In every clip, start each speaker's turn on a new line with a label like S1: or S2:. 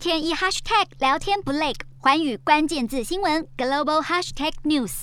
S1: 天一 hashtag 聊天不累，环宇关键字新闻 global hashtag news。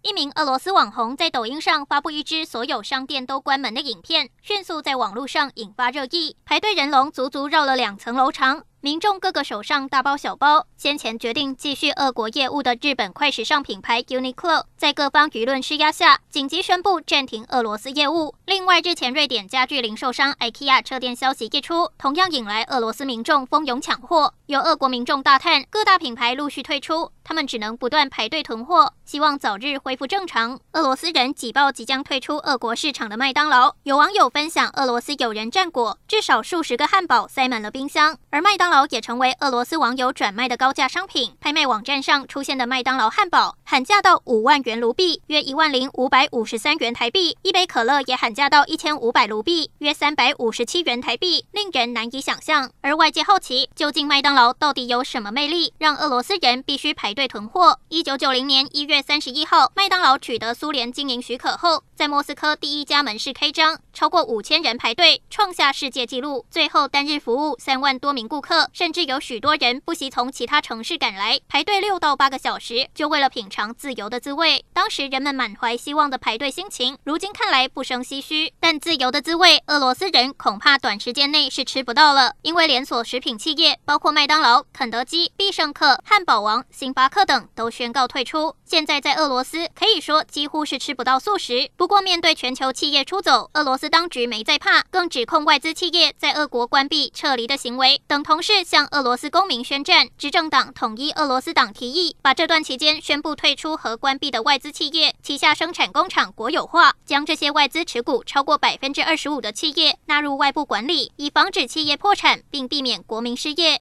S2: 一名俄罗斯网红在抖音上发布一支所有商店都关门的影片，迅速在网络上引发热议，排队人龙足足绕了两层楼长。民众各个手上大包小包。先前决定继续俄国业务的日本快时尚品牌 Uniqlo，在各方舆论施压下，紧急宣布暂停俄罗斯业务。另外，日前瑞典家具零售商 IKEA 撤店消息一出，同样引来俄罗斯民众蜂拥抢货。有俄国民众大叹，各大品牌陆续退出，他们只能不断排队囤货，希望早日恢复正常。俄罗斯人挤爆即将退出俄国市场的麦当劳。有网友分享，俄罗斯友人战果，至少数十个汉堡塞满了冰箱，而麦当劳也成为俄罗斯网友转卖的高价商品。拍卖网站上出现的麦当劳汉堡喊价到五万元卢币，约一万零五百五十三元台币；一杯可乐也喊价到一千五百卢币，约三百五十七元台币，令人难以想象。而外界好奇，究竟麦当劳到底有什么魅力，让俄罗斯人必须排队囤货？一九九零年一月三十一号，麦当劳取得苏联经营许可后，在莫斯科第一家门市开张，超过五千人排队，创下世界纪录。最后单日服务三万多名顾客，甚至。有许多人不惜从其他城市赶来排队六到八个小时，就为了品尝自由的滋味。当时人们满怀希望的排队心情，如今看来不生唏嘘。但自由的滋味，俄罗斯人恐怕短时间内是吃不到了，因为连锁食品企业包括麦当劳、肯德基、必胜客、汉堡王、星巴巴克等都宣告退出。现在在俄罗斯可以说几乎是吃不到素食。不过面对全球企业出走，俄罗斯当局没在怕，更指控外资企业在俄国关闭、撤离的行为，等同是向俄罗斯公民宣战，执政党统一俄罗斯党提议把这段期间宣布退出和关闭的外资企业旗下生产工厂国有化，将这些外资持股超过百分之二十五的企业纳入外部管理，以防止企业破产并避免国民失业。